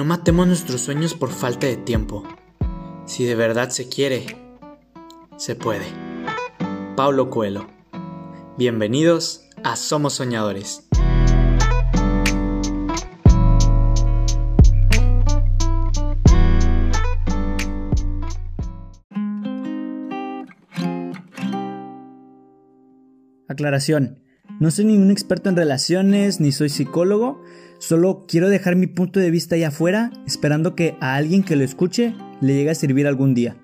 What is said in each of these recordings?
No matemos nuestros sueños por falta de tiempo. Si de verdad se quiere, se puede. Paulo Coelho. Bienvenidos a Somos Soñadores. Aclaración. No soy ningún experto en relaciones, ni soy psicólogo, Solo quiero dejar mi punto de vista allá afuera, esperando que a alguien que lo escuche le llegue a servir algún día.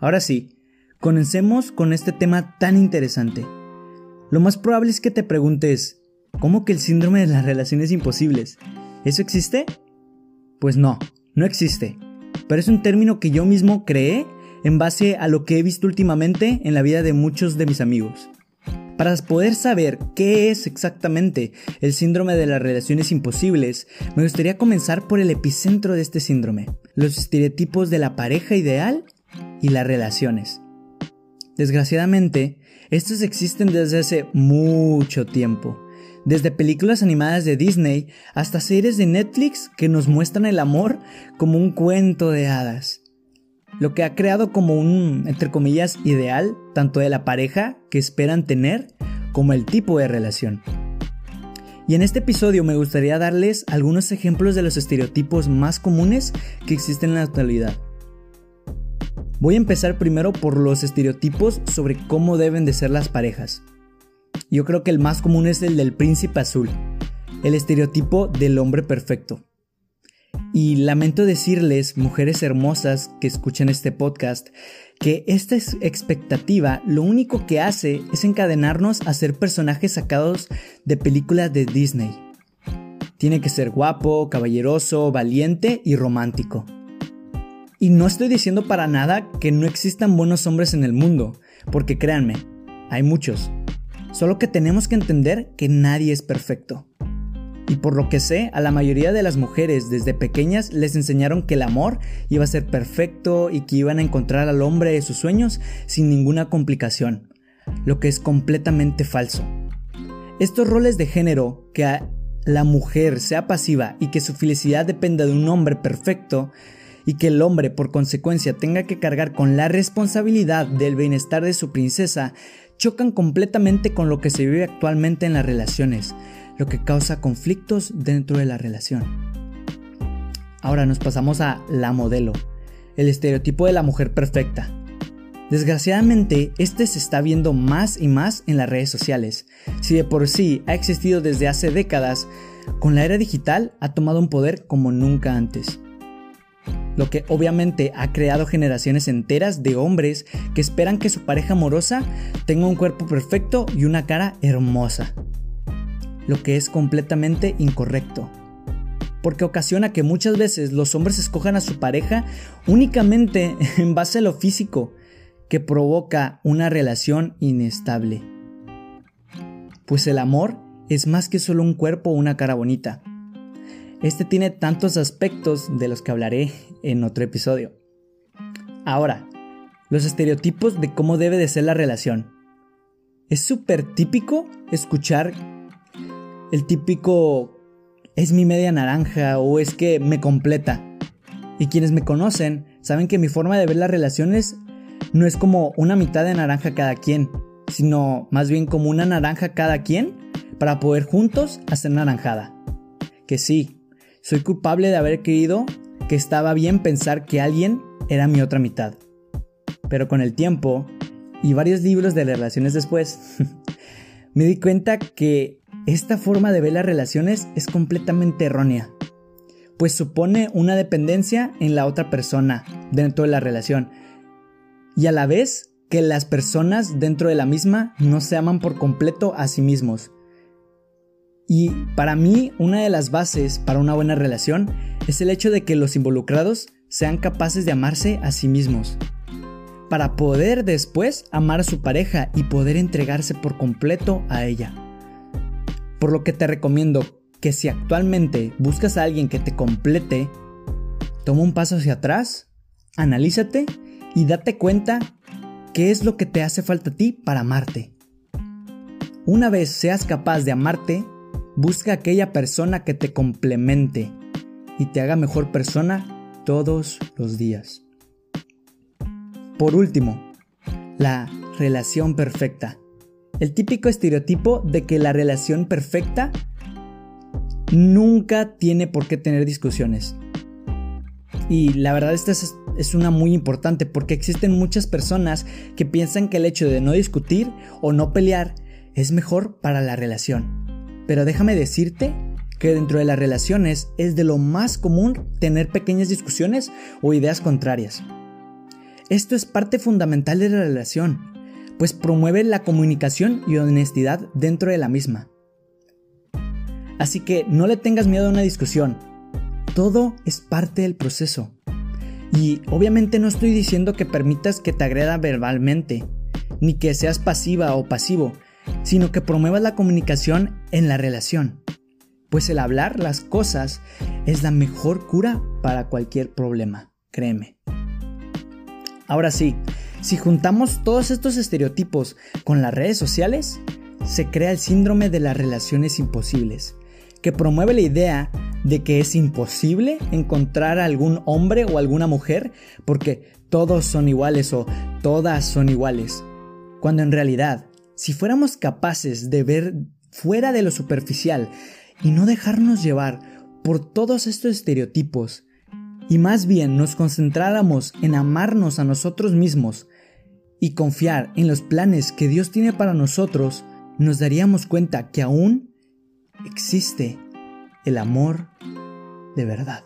Ahora sí, comencemos con este tema tan interesante. Lo más probable es que te preguntes, ¿cómo que el síndrome de las relaciones imposibles? ¿Eso existe? Pues no, no existe. Pero es un término que yo mismo creé en base a lo que he visto últimamente en la vida de muchos de mis amigos. Para poder saber qué es exactamente el síndrome de las relaciones imposibles, me gustaría comenzar por el epicentro de este síndrome, los estereotipos de la pareja ideal y las relaciones. Desgraciadamente, estos existen desde hace mucho tiempo, desde películas animadas de Disney hasta series de Netflix que nos muestran el amor como un cuento de hadas lo que ha creado como un, entre comillas, ideal tanto de la pareja que esperan tener como el tipo de relación. Y en este episodio me gustaría darles algunos ejemplos de los estereotipos más comunes que existen en la actualidad. Voy a empezar primero por los estereotipos sobre cómo deben de ser las parejas. Yo creo que el más común es el del príncipe azul, el estereotipo del hombre perfecto. Y lamento decirles, mujeres hermosas que escuchan este podcast, que esta expectativa lo único que hace es encadenarnos a ser personajes sacados de películas de Disney. Tiene que ser guapo, caballeroso, valiente y romántico. Y no estoy diciendo para nada que no existan buenos hombres en el mundo, porque créanme, hay muchos. Solo que tenemos que entender que nadie es perfecto. Y por lo que sé, a la mayoría de las mujeres desde pequeñas les enseñaron que el amor iba a ser perfecto y que iban a encontrar al hombre de sus sueños sin ninguna complicación, lo que es completamente falso. Estos roles de género, que la mujer sea pasiva y que su felicidad dependa de un hombre perfecto, y que el hombre por consecuencia tenga que cargar con la responsabilidad del bienestar de su princesa, chocan completamente con lo que se vive actualmente en las relaciones, lo que causa conflictos dentro de la relación. Ahora nos pasamos a la modelo, el estereotipo de la mujer perfecta. Desgraciadamente, este se está viendo más y más en las redes sociales. Si de por sí ha existido desde hace décadas, con la era digital ha tomado un poder como nunca antes. Lo que obviamente ha creado generaciones enteras de hombres que esperan que su pareja amorosa tenga un cuerpo perfecto y una cara hermosa lo que es completamente incorrecto. Porque ocasiona que muchas veces los hombres escojan a su pareja únicamente en base a lo físico, que provoca una relación inestable. Pues el amor es más que solo un cuerpo o una cara bonita. Este tiene tantos aspectos de los que hablaré en otro episodio. Ahora, los estereotipos de cómo debe de ser la relación. Es súper típico escuchar el típico es mi media naranja o es que me completa. Y quienes me conocen saben que mi forma de ver las relaciones no es como una mitad de naranja cada quien, sino más bien como una naranja cada quien para poder juntos hacer naranjada. Que sí, soy culpable de haber creído que estaba bien pensar que alguien era mi otra mitad. Pero con el tiempo y varios libros de relaciones después, me di cuenta que esta forma de ver las relaciones es completamente errónea, pues supone una dependencia en la otra persona dentro de la relación y a la vez que las personas dentro de la misma no se aman por completo a sí mismos. Y para mí una de las bases para una buena relación es el hecho de que los involucrados sean capaces de amarse a sí mismos, para poder después amar a su pareja y poder entregarse por completo a ella. Por lo que te recomiendo que si actualmente buscas a alguien que te complete, toma un paso hacia atrás, analízate y date cuenta qué es lo que te hace falta a ti para amarte. Una vez seas capaz de amarte, busca aquella persona que te complemente y te haga mejor persona todos los días. Por último, la relación perfecta. El típico estereotipo de que la relación perfecta nunca tiene por qué tener discusiones. Y la verdad esta es, una muy importante porque existen muchas personas que piensan que el hecho de no discutir o no pelear es mejor para la relación. Pero déjame decirte que dentro de las relaciones es de lo más común tener pequeñas discusiones o ideas contrarias. Esto es parte fundamental de la relación, pues promueve la comunicación y honestidad dentro de la misma. Así que no le tengas miedo a una discusión, todo es parte del proceso. Y obviamente no estoy diciendo que permitas que te agreda verbalmente, ni que seas pasiva o pasivo, sino que promuevas la comunicación en la relación. Pues el hablar las cosas es la mejor cura para cualquier problema, créeme. Ahora sí, si juntamos todos estos estereotipos con las redes sociales, se crea el síndrome de las relaciones imposibles, que promueve la idea de que es imposible encontrar a algún hombre o alguna mujer porque todos son iguales o todas son iguales, cuando en realidad si fuéramos capaces de ver fuera de lo superficial y no dejarnos llevar por todos estos estereotipos, y más bien nos concentráramos en amarnos a nosotros mismos y confiar en los planes que Dios tiene para nosotros, nos daríamos cuenta que aún existe el amor de verdad.